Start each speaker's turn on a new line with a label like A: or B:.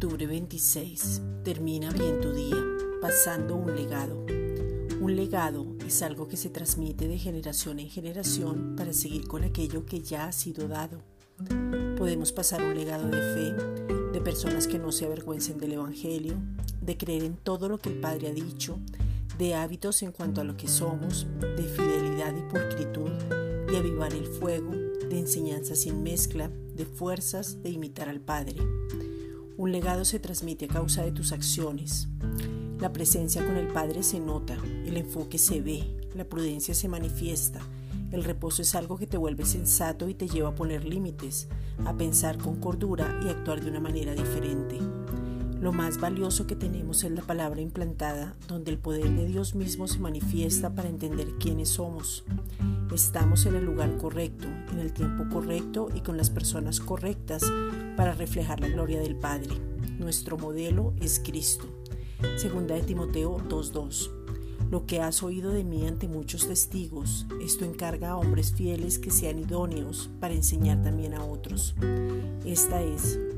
A: 6. Termina bien tu día, pasando un legado. Un legado es algo que se transmite de generación en generación para seguir con aquello que ya ha sido dado. Podemos pasar un legado de fe, de personas que no se avergüencen del Evangelio, de creer en todo lo que el Padre ha dicho, de hábitos en cuanto a lo que somos, de fidelidad y pulcritud, de avivar el fuego, de enseñanza sin mezcla, de fuerzas, de imitar al Padre. Un legado se transmite a causa de tus acciones. La presencia con el Padre se nota, el enfoque se ve, la prudencia se manifiesta, el reposo es algo que te vuelve sensato y te lleva a poner límites, a pensar con cordura y actuar de una manera diferente. Lo más valioso que tenemos es la palabra implantada, donde el poder de Dios mismo se manifiesta para entender quiénes somos. Estamos en el lugar correcto, en el tiempo correcto y con las personas correctas para reflejar la gloria del Padre. Nuestro modelo es Cristo. Segunda de Timoteo 2.2. Lo que has oído de mí ante muchos testigos, esto encarga a hombres fieles que sean idóneos para enseñar también a otros. Esta es